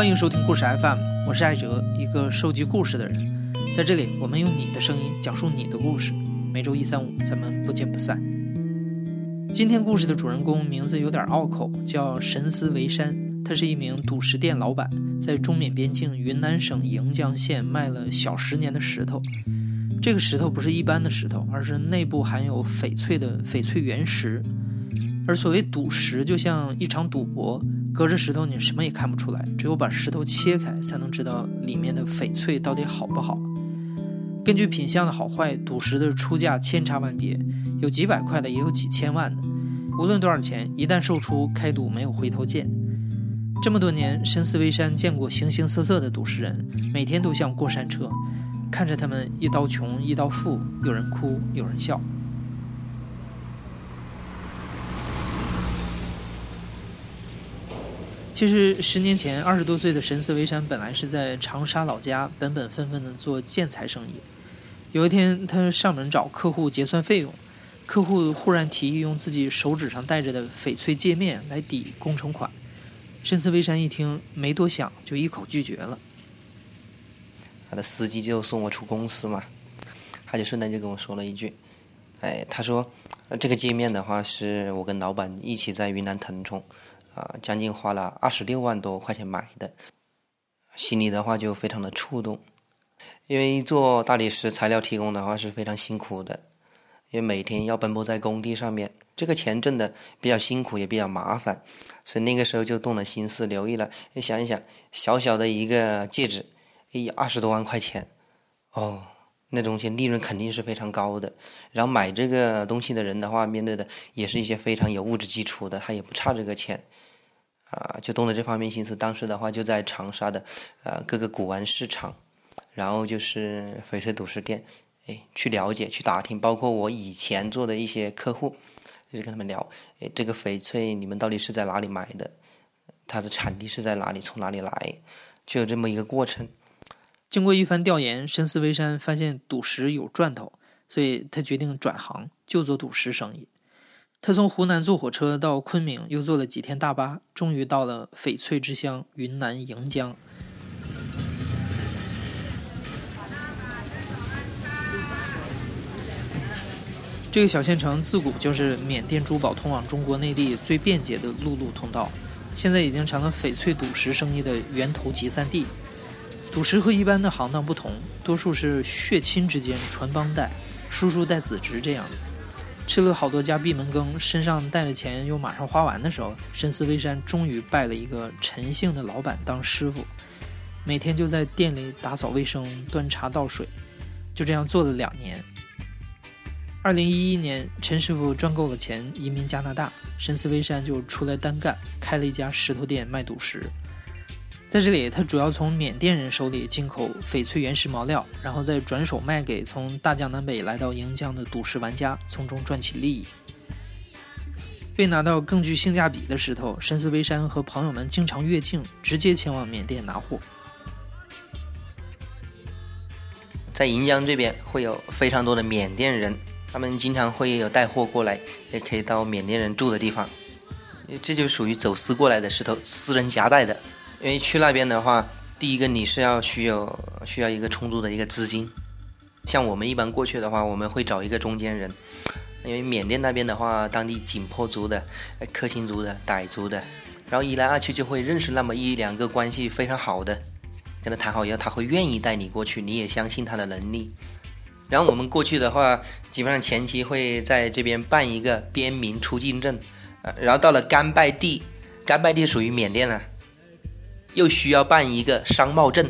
欢迎收听故事 FM，我是艾哲，一个收集故事的人。在这里，我们用你的声音讲述你的故事。每周一、三、五，咱们不见不散。今天故事的主人公名字有点拗口，叫神思维山。他是一名赌石店老板，在中缅边境云南省盈江县卖了小十年的石头。这个石头不是一般的石头，而是内部含有翡翠的翡翠原石。而所谓赌石，就像一场赌博，隔着石头你什么也看不出来，只有把石头切开，才能知道里面的翡翠到底好不好。根据品相的好坏，赌石的出价千差万别，有几百块的，也有几千万的。无论多少钱，一旦售出，开赌没有回头箭。这么多年，深思微山见过形形色色的赌石人，每天都像过山车，看着他们一刀穷一刀富，有人哭，有人笑。其实十年前，二十多岁的神思维山本来是在长沙老家，本本分分的做建材生意。有一天，他上门找客户结算费用，客户忽然提议用自己手指上戴着的翡翠戒面来抵工程款。神思维山一听，没多想，就一口拒绝了。他的司机就送我出公司嘛，他就顺带就跟我说了一句：“哎，他说这个界面的话，是我跟老板一起在云南腾冲。”啊，将近花了二十六万多块钱买的，心里的话就非常的触动，因为做大理石材料提供的话是非常辛苦的，因为每天要奔波在工地上面，这个钱挣的比较辛苦也比较麻烦，所以那个时候就动了心思，留意了，你想一想，小小的一个戒指，哎，二十多万块钱，哦。那东西利润肯定是非常高的，然后买这个东西的人的话，面对的也是一些非常有物质基础的，他也不差这个钱，啊，就动了这方面心思。当时的话就在长沙的，呃，各个古玩市场，然后就是翡翠赌石店，哎，去了解、去打听，包括我以前做的一些客户，就是跟他们聊，哎，这个翡翠你们到底是在哪里买的？它的产地是在哪里？从哪里来？就有这么一个过程。经过一番调研，深思微山发现赌石有赚头，所以他决定转行，就做赌石生意。他从湖南坐火车到昆明，又坐了几天大巴，终于到了翡翠之乡云南盈江。这个小县城自古就是缅甸珠宝通往中国内地最便捷的陆路通道，现在已经成了翡翠赌石生意的源头集散地。赌石和一般的行当不同，多数是血亲之间传帮带，叔叔带子侄这样的。吃了好多家闭门羹，身上带的钱又马上花完的时候，深思微山终于拜了一个陈姓的老板当师傅，每天就在店里打扫卫生、端茶倒水，就这样做了两年。二零一一年，陈师傅赚够了钱，移民加拿大，深思微山就出来单干，开了一家石头店卖赌石。在这里，他主要从缅甸人手里进口翡翠原石毛料，然后再转手卖给从大江南北来到盈江的赌石玩家，从中赚取利益。为拿到更具性价比的石头，深思微山和朋友们经常越境，直接前往缅甸拿货。在盈江这边会有非常多的缅甸人，他们经常会有带货过来，也可以到缅甸人住的地方，这就属于走私过来的石头，私人夹带的。因为去那边的话，第一个你是要需要需要一个充足的一个资金，像我们一般过去的话，我们会找一个中间人，因为缅甸那边的话，当地景颇族的、克钦族的、傣族的，然后一来二去就会认识那么一两个关系非常好的，跟他谈好以后，他会愿意带你过去，你也相信他的能力。然后我们过去的话，基本上前期会在这边办一个边民出境证，呃，然后到了甘拜地，甘拜地属于缅甸了。又需要办一个商贸证，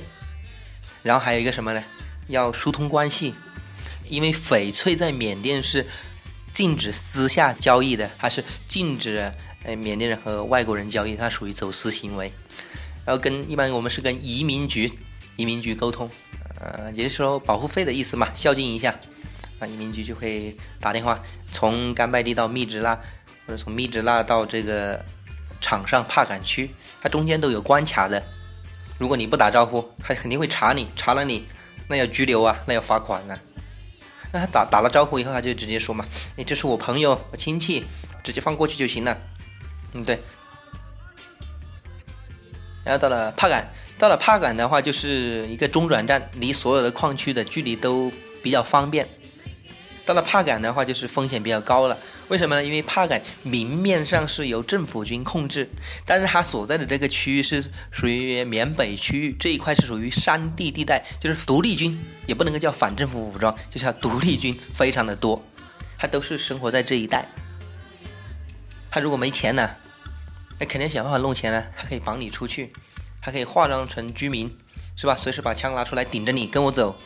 然后还有一个什么呢？要疏通关系，因为翡翠在缅甸是禁止私下交易的，它是禁止呃缅甸人和外国人交易，它属于走私行为。然后跟一般我们是跟移民局移民局沟通，呃，也就是说保护费的意思嘛，孝敬一下，啊，移民局就会打电话从甘拜地到密支那，或者从密支那到这个场上帕敢区。它中间都有关卡的，如果你不打招呼，他肯定会查你，查了你，那要拘留啊，那要罚款啊。那他打打了招呼以后，他就直接说嘛：“哎，这是我朋友，我亲戚，直接放过去就行了。”嗯，对。然后到了帕敢，到了帕敢的话，就是一个中转站，离所有的矿区的距离都比较方便。到了帕敢的话，就是风险比较高了。为什么呢？因为帕敢明面上是由政府军控制，但是它所在的这个区域是属于缅北区域，这一块是属于山地地带，就是独立军也不能够叫反政府武装，就叫独立军非常的多，他都是生活在这一带。他如果没钱呢，那肯定想办法弄钱呢，还可以绑你出去，还可以化妆成居民，是吧？随时把枪拿出来顶着你跟我走，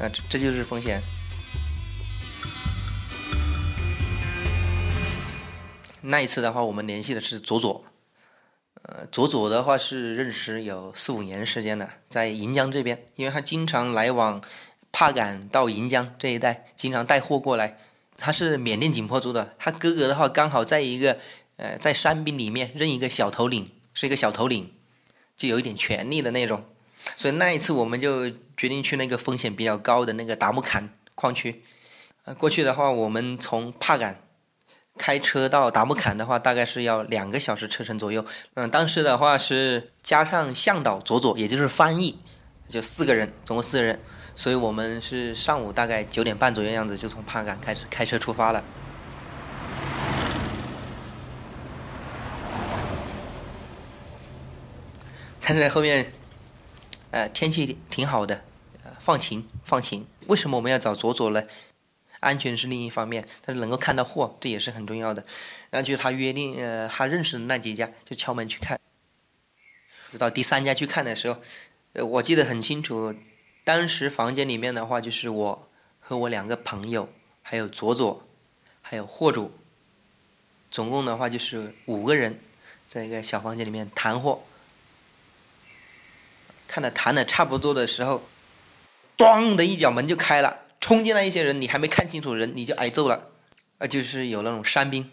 啊，这这就是风险。那一次的话，我们联系的是佐佐，呃，佐佐的话是认识有四五年时间了，在银江这边，因为他经常来往帕敢到银江这一带，经常带货过来。他是缅甸景颇族的，他哥哥的话刚好在一个呃在山兵里面任一个小头领，是一个小头领，就有一点权力的那种。所以那一次我们就决定去那个风险比较高的那个达木坎矿区。过去的话，我们从帕敢。开车到达木坎的话，大概是要两个小时车程左右。嗯，当时的话是加上向导佐佐，也就是翻译，就四个人，总共四个人。所以我们是上午大概九点半左右样子就从帕敢开始开车出发了。但是后面，呃，天气挺好的，放晴放晴。为什么我们要找佐佐呢？安全是另一方面，但是能够看到货，这也是很重要的。然后就他约定，呃，他认识的那几家，就敲门去看。到第三家去看的时候，呃，我记得很清楚，当时房间里面的话，就是我和我两个朋友，还有左左，还有货主，总共的话就是五个人，在一个小房间里面谈货。看到谈的差不多的时候，咣的一脚门就开了。冲进来一些人，你还没看清楚人，你就挨揍了，啊，就是有那种山兵，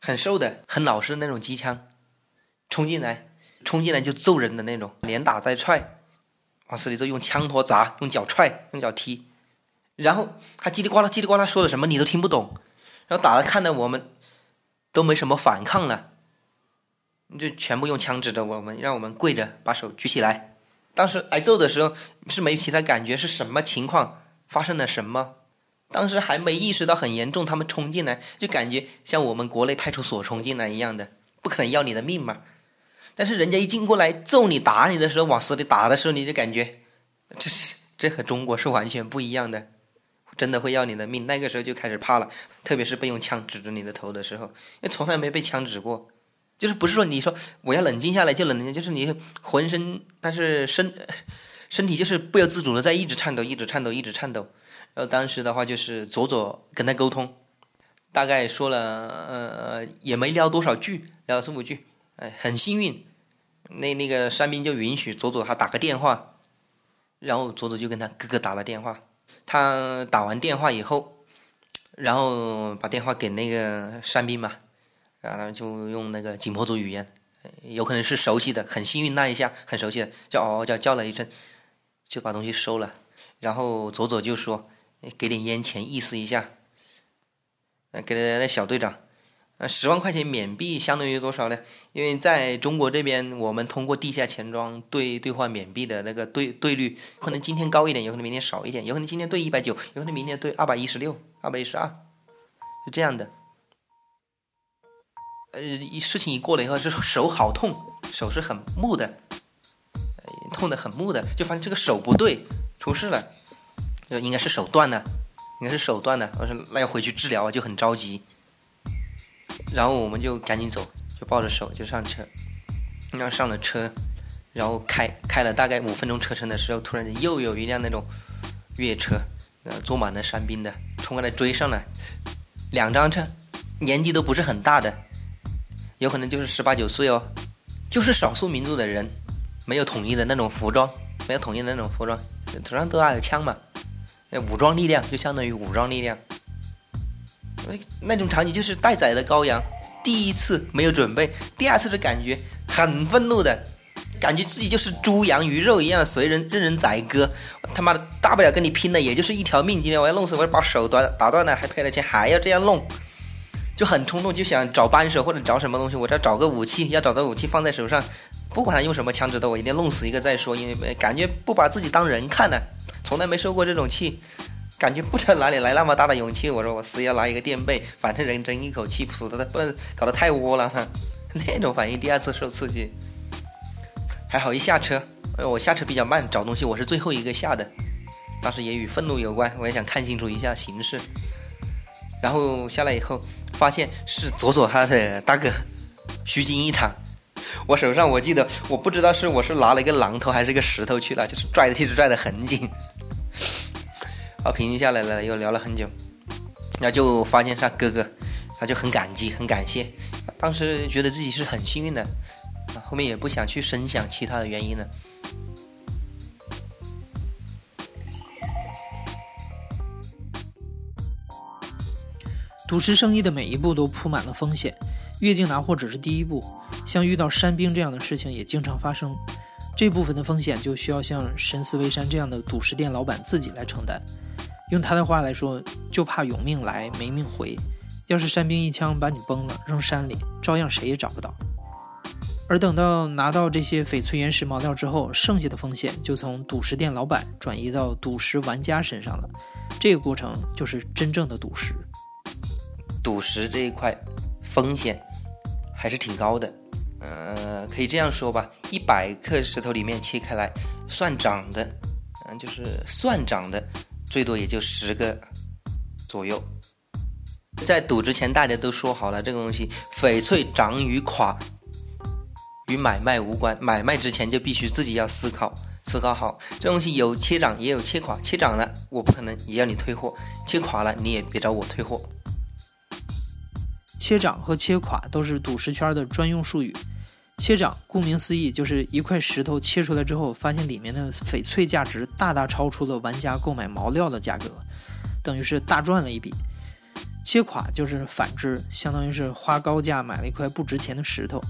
很瘦的，很老实的那种机枪，冲进来，冲进来就揍人的那种，连打带踹，往死里揍，用枪托砸，用脚踹，用脚踢，然后他叽里呱啦叽里呱啦说的什么你都听不懂，然后打的看的我们都没什么反抗了，就全部用枪指着我们，让我们跪着把手举起来。当时挨揍的时候是没其他感觉，是什么情况？发生了什么？当时还没意识到很严重，他们冲进来就感觉像我们国内派出所冲进来一样的，不可能要你的命嘛。但是人家一进过来揍你打你的时候，往死里打的时候，你就感觉这是这和中国是完全不一样的，真的会要你的命。那个时候就开始怕了，特别是被用枪指着你的头的时候，因为从来没被枪指过，就是不是说你说我要冷静下来就冷静，就是你浑身但是身。身体就是不由自主的在一直颤抖，一直颤抖，一直颤抖。然后当时的话就是左左跟他沟通，大概说了呃也没聊多少句，聊四五句。哎，很幸运，那那个山兵就允许左左他打个电话，然后左左就跟他哥哥打了电话。他打完电话以后，然后把电话给那个山兵嘛，然后就用那个景颇族语言，有可能是熟悉的，很幸运那一下很熟悉的，叫嗷嗷叫叫了一声。就把东西收了，然后左左就说：“给点烟钱，意思一下。”给了那小队长，呃，十万块钱缅币相当于多少呢？因为在中国这边，我们通过地下钱庄兑兑换缅币的那个兑兑率，可能今天高一点，有可能明天少一点，有可能今天兑一百九，有可能明天兑二百一十六、二百一十二，是这样的。呃，一事情一过了以后，是手好痛，手是很木的。痛的很木的，就发现这个手不对，出事了，就应该是手断了，应该是手断了。我说那要回去治疗啊，就很着急。然后我们就赶紧走，就抱着手就上车。然后上了车，然后开开了大概五分钟车程的时候，突然间又有一辆那种越野车，呃，坐满了山兵的冲过来追上来，两张车，年纪都不是很大的，有可能就是十八九岁哦，就是少数民族的人。没有统一的那种服装，没有统一的那种服装，头上都有枪嘛，那武装力量就相当于武装力量。那种场景就是待宰的羔羊，第一次没有准备，第二次的感觉很愤怒的，感觉自己就是猪羊鱼肉一样，随人任人宰割。他妈的，大不了跟你拼了，也就是一条命。今天我要弄死，我要把手断打断了，还赔了钱，还要这样弄，就很冲动，就想找扳手或者找什么东西，我要找个武器，要找个武器放在手上。不管他用什么枪支的，我一定弄死一个再说，因为感觉不把自己当人看呢，从来没受过这种气，感觉不知道哪里来那么大的勇气。我说我死要拿一个垫背，反正人争一口气，死的不能搞得太窝囊。那种反应，第二次受刺激，还好一下车，我下车比较慢，找东西我是最后一个下的。当时也与愤怒有关，我也想看清楚一下形势。然后下来以后，发现是左左他的大哥，虚惊一场。我手上我记得，我不知道是我是拿了一个榔头还是一个石头去了，就是拽的一直拽的很紧。好，平静下来了，又聊了很久，然后就发现他哥哥，他就很感激，很感谢。当时觉得自己是很幸运的，后面也不想去深想其他的原因了。赌石生意的每一步都铺满了风险，越境拿货只是第一步，像遇到山兵这样的事情也经常发生。这部分的风险就需要像神思微山这样的赌石店老板自己来承担。用他的话来说，就怕有命来没命回。要是山兵一枪把你崩了，扔山里，照样谁也找不到。而等到拿到这些翡翠原石毛料之后，剩下的风险就从赌石店老板转移到赌石玩家身上了。这个过程就是真正的赌石。赌石这一块风险还是挺高的，呃，可以这样说吧，一百克石头里面切开来算涨的，嗯，就是算涨的，最多也就十个左右。在赌之前，大家都说好了，这个东西翡翠涨与垮与买卖无关，买卖之前就必须自己要思考，思考好，这东西有切涨也有切垮，切涨了我不可能也要你退货，切垮了你也别找我退货。切涨和切垮都是赌石圈的专用术语。切涨顾名思义，就是一块石头切出来之后，发现里面的翡翠价值大大超出了玩家购买毛料的价格，等于是大赚了一笔。切垮就是反之，相当于是花高价买了一块不值钱的石头。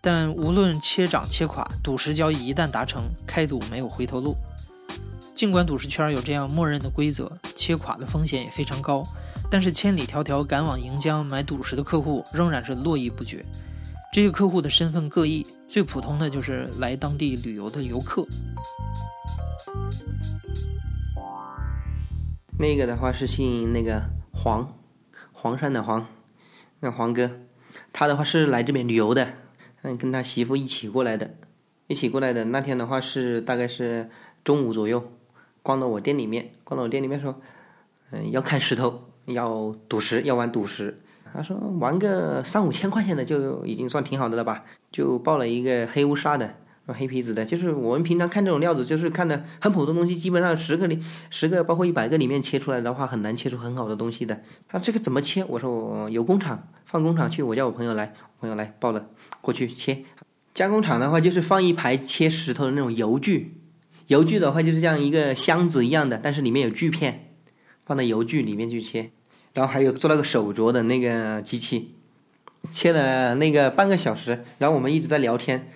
但无论切涨切垮，赌石交易一旦达成，开赌没有回头路。尽管赌石圈有这样默认的规则，切垮的风险也非常高。但是千里迢迢赶往盈江买赌石的客户仍然是络绎不绝。这些客户的身份各异，最普通的就是来当地旅游的游客。那个的话是姓那个黄，黄山的黄，那黄哥，他的话是来这边旅游的，嗯，跟他媳妇一起过来的，一起过来的。那天的话是大概是中午左右，逛到我店里面，逛到我店里面说，嗯，要看石头。要赌石，要玩赌石。他说玩个三五千块钱的就已经算挺好的了吧？就报了一个黑乌沙的，黑皮子的。就是我们平常看这种料子，就是看的很普通东西，基本上十个里十个，包括一百个里面切出来的话，很难切出很好的东西的。他这个怎么切？我说我有工厂，放工厂去。我叫我朋友来，朋友来报了过去切。加工厂的话，就是放一排切石头的那种油锯，油锯的话就是像一个箱子一样的，但是里面有锯片。放到油锯里面去切，然后还有做那个手镯的那个机器，切了那个半个小时，然后我们一直在聊天，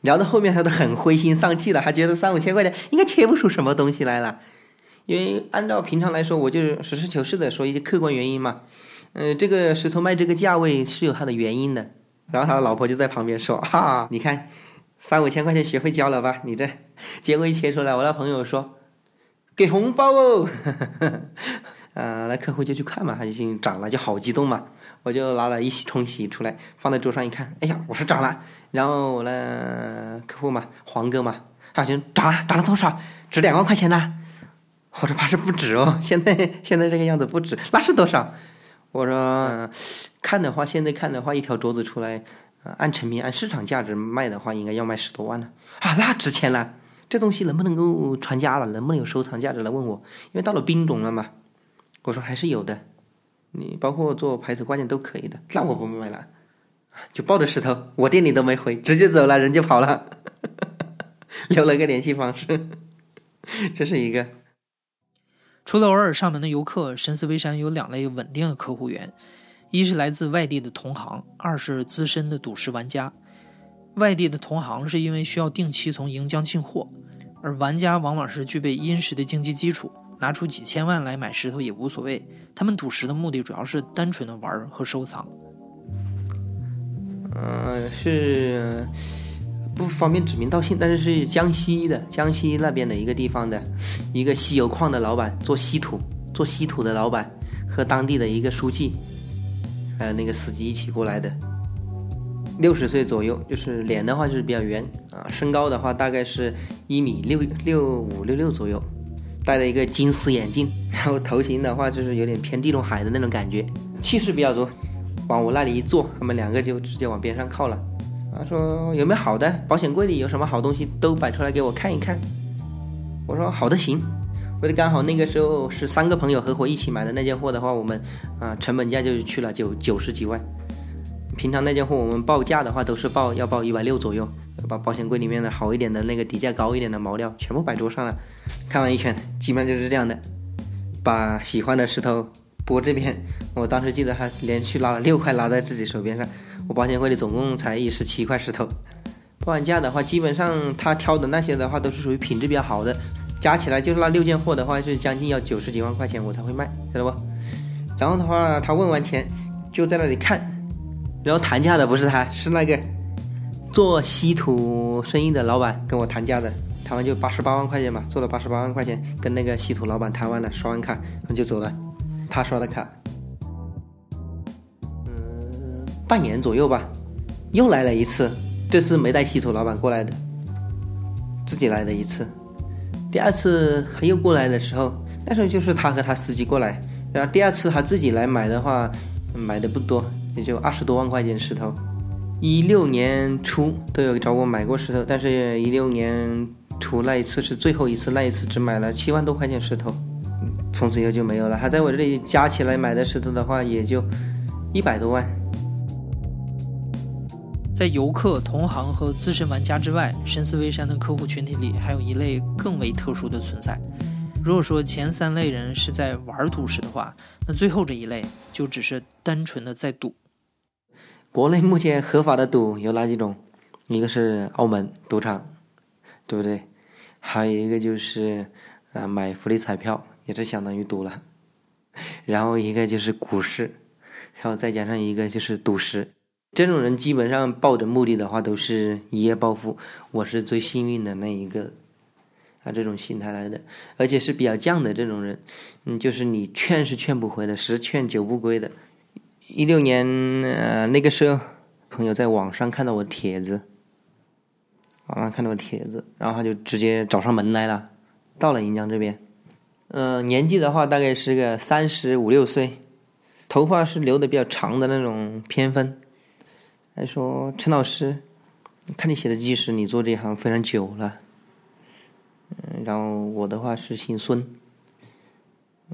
聊到后面他都很灰心丧气了，他觉得三五千块钱应该切不出什么东西来了，因为按照平常来说，我就实事求是的说一些客观原因嘛，嗯，这个石头卖这个价位是有它的原因的，然后他的老婆就在旁边说哈，你看三五千块钱学费交了吧，你这结果一切出来，我那朋友说。给红包哦，呃，那客户就去看嘛，他已经涨了，就好激动嘛。我就拿了一洗冲洗出来，放在桌上一看，哎呀，我说涨了。然后我那客户嘛，黄哥嘛，他就涨了，涨了多少？值两万块钱呢？我说怕是不止哦，现在现在这个样子不止，那是多少？我说看的话，现在看的话，一条镯子出来，按成品按市场价值卖的话，应该要卖十多万呢。啊，那值钱了。这东西能不能够传家了？能不能有收藏价值了？问我，因为到了兵种了嘛。我说还是有的，你包括做牌子挂件都可以的。那我不买了，就抱着石头，我店里都没回，直接走了，人就跑了，留了个联系方式。这是一个。除了偶尔上门的游客，神思微山有两类稳定的客户源：一是来自外地的同行，二是资深的赌石玩家。外地的同行是因为需要定期从盈江进货。而玩家往往是具备殷实的经济基础，拿出几千万来买石头也无所谓。他们赌石的目的主要是单纯的玩和收藏。嗯，是不方便指名道姓，但是是江西的江西那边的一个地方的一个稀有矿的老板，做稀土做稀土的老板和当地的一个书记，还有那个司机一起过来的。六十岁左右，就是脸的话就是比较圆啊，身高的话大概是一米六六五六六左右，戴了一个金丝眼镜，然后头型的话就是有点偏地中海的那种感觉，气势比较足，往我那里一坐，他们两个就直接往边上靠了。他说有没有好的？保险柜里有什么好东西都摆出来给我看一看。我说好的行。为了刚好那个时候是三个朋友合伙一起买的那件货的话，我们啊成本价就去了九九十几万。平常那件货我们报价的话都是报要报一百六左右，把保险柜里面的好一点的那个底价高一点的毛料全部摆桌上了。看完一圈，基本上就是这样的。把喜欢的石头拨这边，我当时记得还连续拉了六块拉在自己手边上。我保险柜里总共才一十七块石头，报完价的话，基本上他挑的那些的话都是属于品质比较好的，加起来就是那六件货的话是将近要九十几万块钱我才会卖，晓得不？然后的话，他问完钱就在那里看，然后谈价的不是他，是那个做稀土生意的老板跟我谈价的，谈完就八十八万块钱嘛，做了八十八万块钱，跟那个稀土老板谈完了，刷完卡，然后就走了，他刷的卡。嗯半年左右吧，又来了一次，这次没带稀土老板过来的，自己来的一次。第二次他又过来的时候，那时候就是他和他司机过来。然后第二次他自己来买的话，买的不多，也就二十多万块钱石头。一六年初都有找我买过石头，但是一六年初那一次是最后一次，那一次只买了七万多块钱石头，从此以后就没有了。他在我这里加起来买的石头的话，也就一百多万。在游客、同行和资深玩家之外，深思微山的客户群体里还有一类更为特殊的存在。如果说前三类人是在玩赌石的话，那最后这一类就只是单纯的在赌。国内目前合法的赌有哪几种？一个是澳门赌场，对不对？还有一个就是啊买福利彩票，也是相当于赌了。然后一个就是股市，然后再加上一个就是赌石。这种人基本上抱着目的的话，都是一夜暴富。我是最幸运的那一个，啊，这种心态来的，而且是比较犟的这种人。嗯，就是你劝是劝不回的，十劝九不归的。一六年，呃，那个时候，朋友在网上看到我帖子，网上看到我帖子，然后他就直接找上门来了，到了盈江这边。嗯，年纪的话大概是个三十五六岁，头发是留的比较长的那种偏分。还说陈老师，看你写的纪实，你做这一行非常久了。嗯，然后我的话是姓孙，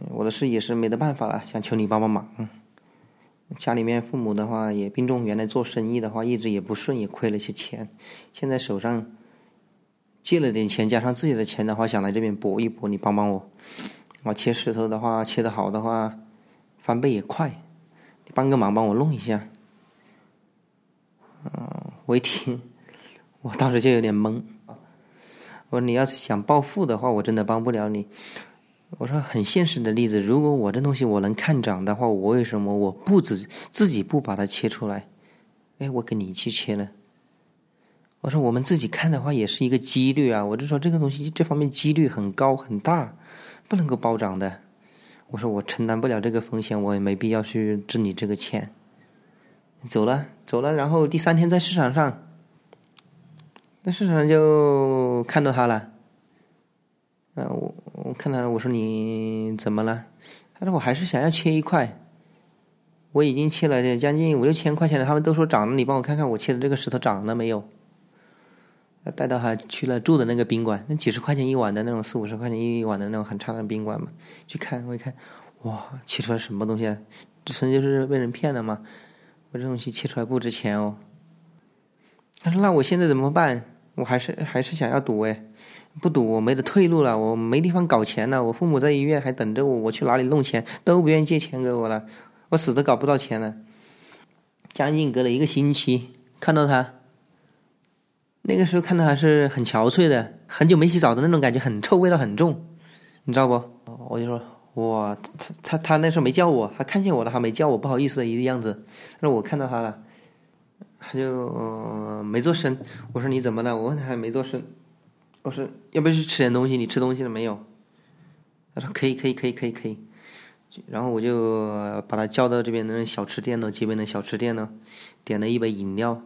我的事也是没得办法了，想求你帮帮忙。家里面父母的话也病重，原来做生意的话一直也不顺，也亏了些钱。现在手上借了点钱，加上自己的钱的话，想来这边搏一搏，你帮帮我。我切石头的话，切的好的话，翻倍也快，你帮个忙，帮我弄一下。嗯，我一听，我当时就有点懵。我说：“你要是想暴富的话，我真的帮不了你。”我说：“很现实的例子，如果我这东西我能看涨的话，我为什么我不自自己不把它切出来？哎，我跟你一起切了。”我说：“我们自己看的话，也是一个几率啊。我就说这个东西这方面几率很高很大，不能够暴涨的。”我说：“我承担不了这个风险，我也没必要去挣你这个钱。”走了，走了。然后第三天在市场上，那市场上就看到他了。嗯，我我看到了，我说你怎么了？他说我还是想要切一块。我已经切了将近五六千块钱了，他们都说涨了，你帮我看看我切的这个石头涨了没有？带到他去了住的那个宾馆，那几十块钱一晚的那种，四五十块钱一晚的那种很差的宾馆嘛。去看，我一看，哇，切出来什么东西？啊？这纯就是被人骗了嘛？我这东西切出来不值钱哦。他说：“那我现在怎么办？我还是还是想要赌哎，不赌我没得退路了，我没地方搞钱了。我父母在医院还等着我，我去哪里弄钱都不愿意借钱给我了，我死都搞不到钱了。将近隔了一个星期，看到他，那个时候看到还是很憔悴的，很久没洗澡的那种感觉，很臭，味道很重，你知道不？我就说。”哇，他他他那时候没叫我，他看见我了，他没叫我，不好意思的一个样子。那我看到他了，他就没做声。我说你怎么了？我问他还没做声。我说要不要去吃点东西？你吃东西了没有？他说可以，可以，可以，可以，可以。然后我就把他叫到这边的小吃店呢，街边的小吃店呢，点了一杯饮料，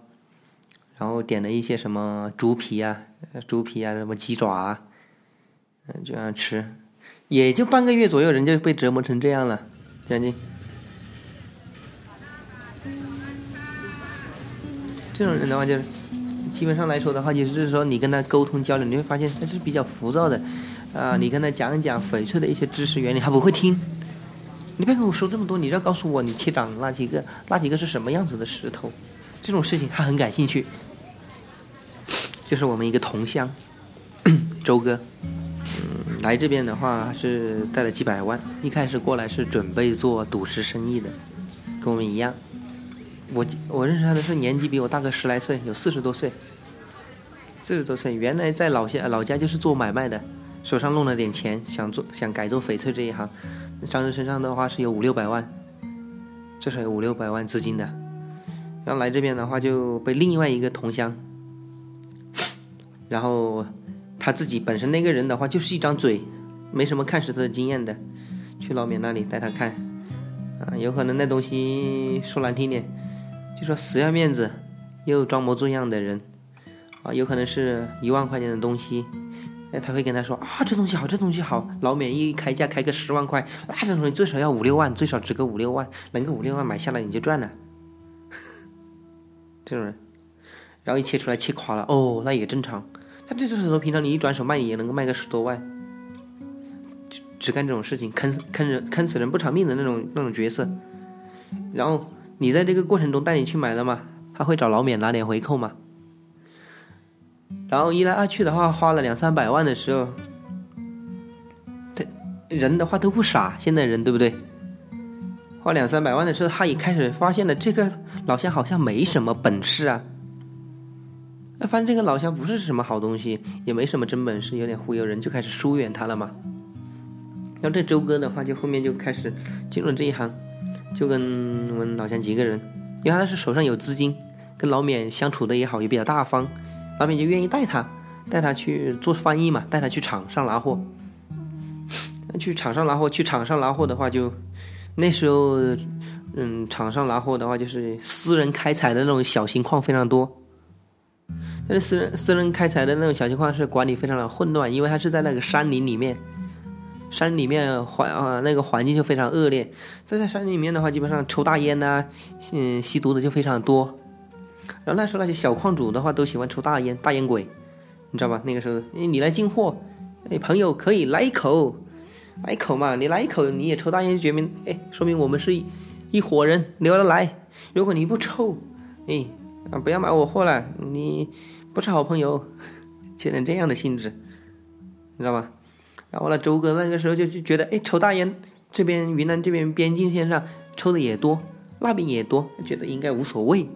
然后点了一些什么猪皮啊、猪皮啊、什么鸡爪啊，嗯，这样吃，也就半个月左右，人就被折磨成这样了，将近。这种人的话，就是基本上来说的话，就是说你跟他沟通交流，你会发现他是比较浮躁的，啊，你跟他讲一讲翡翠的一些知识原理，他不会听。你别跟我说这么多，你要告诉我你切掌那几个，那几个是什么样子的石头？这种事情他很感兴趣。就是我们一个同乡，周哥，嗯，来这边的话是带了几百万，一开始过来是准备做赌石生意的，跟我们一样。我我认识他的是年纪比我大个十来岁，有四十多岁，四十多岁。原来在老家老家就是做买卖的，手上弄了点钱，想做想改做翡翠这一行。张人身上的话是有五六百万，至少有五六百万资金的。然后来这边的话就被另外一个同乡，然后他自己本身那个人的话就是一张嘴，没什么看石头的经验的，去老缅那里带他看，啊，有可能那东西说难听点，就说死要面子，又装模作样的人，啊，有可能是一万块钱的东西。他会跟他说啊，这东西好，这东西好。老缅一开价开个十万块，那这东西最少要五六万，最少值个五六万，能够五六万买下来你就赚了。这种人，然后一切出来切垮了，哦，那也正常。他这种石头平常你一转手卖也能够卖个十多万，只只干这种事情，坑坑人坑死人不偿命的那种那种角色。然后你在这个过程中带你去买了嘛，他会找老缅拿点回扣嘛。然后一来二去的话，花了两三百万的时候，他人的话都不傻，现在人对不对？花两三百万的时候，他也开始发现了这个老乡好像没什么本事啊。发现这个老乡不是什么好东西，也没什么真本事，有点忽悠人，就开始疏远他了嘛。然后这周哥的话，就后面就开始进入这一行，就跟我们老乡几个人，因为他是手上有资金，跟老缅相处的也好，也比较大方。老缅就愿意带他，带他去做翻译嘛，带他去场上拿货。去场上拿货，去场上拿货的话，就那时候，嗯，场上拿货的话，就是私人开采的那种小型矿非常多。但是私人私人开采的那种小型矿是管理非常的混乱，因为它是在那个山林里面，山里面环啊那个环境就非常恶劣。在在山里面的话，基本上抽大烟呐，嗯，吸毒的就非常多。然后那时候那些小矿主的话都喜欢抽大烟，大烟鬼，你知道吧？那个时候，你来进货，哎，朋友可以来一口，来一口嘛，你来一口你也抽大烟，就证明哎，说明我们是一一伙人，留了来。如果你不抽，哎，啊，不要买我货了，你不是好朋友，就成这样的性质，你知道吗？然后呢，周哥那个时候就就觉得，哎，抽大烟，这边云南这边边境线上抽的也多，那边也多，觉得应该无所谓。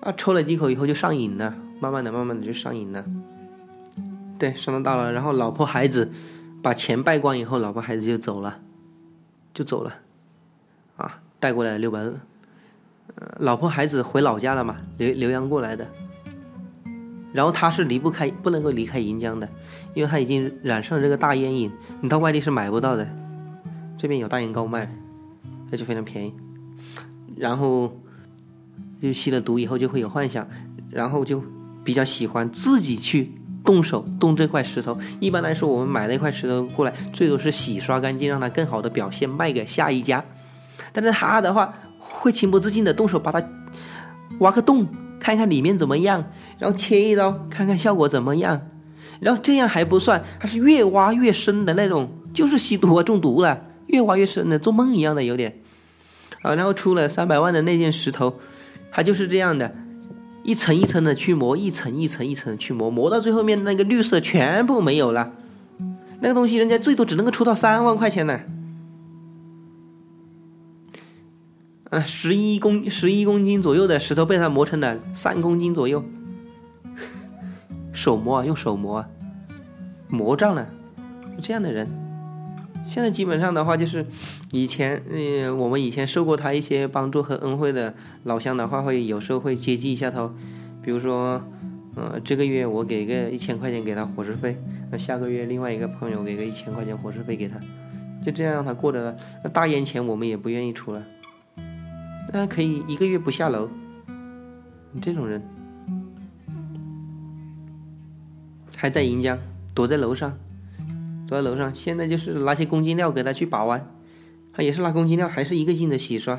啊，抽了几口以后就上瘾了，慢慢的、慢慢的就上瘾了。对，上到大了，然后老婆孩子把钱败光以后，老婆孩子就走了，就走了，啊，带过来六百，呃，老婆孩子回老家了嘛，留留洋过来的。然后他是离不开，不能够离开盈江的，因为他已经染上这个大烟瘾，你到外地是买不到的，这边有大烟膏卖，而且非常便宜。然后。就吸了毒以后就会有幻想，然后就比较喜欢自己去动手动这块石头。一般来说，我们买了一块石头过来，最多是洗刷干净，让它更好的表现，卖给下一家。但是他的话会情不自禁的动手把它挖个洞，看看里面怎么样，然后切一刀看看效果怎么样。然后这样还不算，他是越挖越深的那种，就是吸毒啊中毒了，越挖越深的，做梦一样的有点。啊，然后出了三百万的那件石头。它就是这样的，一层一层的去磨，一层一层一层去磨，磨到最后面那个绿色全部没有了。那个东西人家最多只能够出到三万块钱呢。啊，十一公十一公斤左右的石头被他磨成了三公斤左右，手磨啊，用手磨啊，磨胀了，这样的人。现在基本上的话，就是以前，呃，我们以前受过他一些帮助和恩惠的老乡的话，会有时候会接济一下他，比如说，呃，这个月我给个一千块钱给他伙食费，那下个月另外一个朋友给个一千块钱伙食费给他，就这样让他过着了。那大烟钱我们也不愿意出了，那可以一个月不下楼，这种人还在银江躲在楼上。躲在楼上，现在就是拿些公斤料给他去把玩，他也是拿公斤料，还是一个劲的洗刷，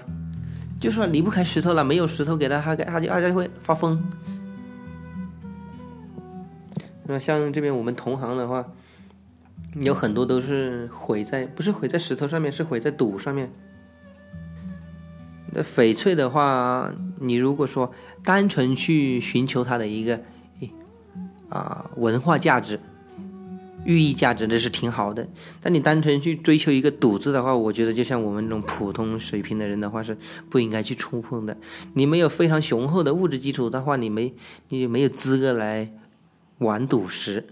就说离不开石头了，没有石头给他，他他就他就会发疯。那像这边我们同行的话，有很多都是毁在不是毁在石头上面，是毁在赌上面。那翡翠的话，你如果说单纯去寻求它的一个啊文化价值。寓意价值这是挺好的，但你单纯去追求一个赌字的话，我觉得就像我们这种普通水平的人的话是不应该去触碰的。你没有非常雄厚的物质基础的话，你没你没有资格来玩赌石，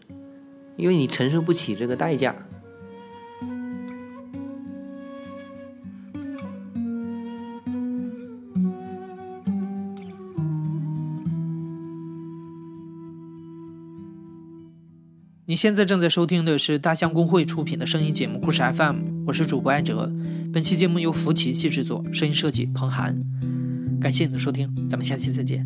因为你承受不起这个代价。你现在正在收听的是大象公会出品的声音节目《故事 FM》，我是主播艾哲。本期节目由福奇器制作，声音设计彭涵。感谢你的收听，咱们下期再见。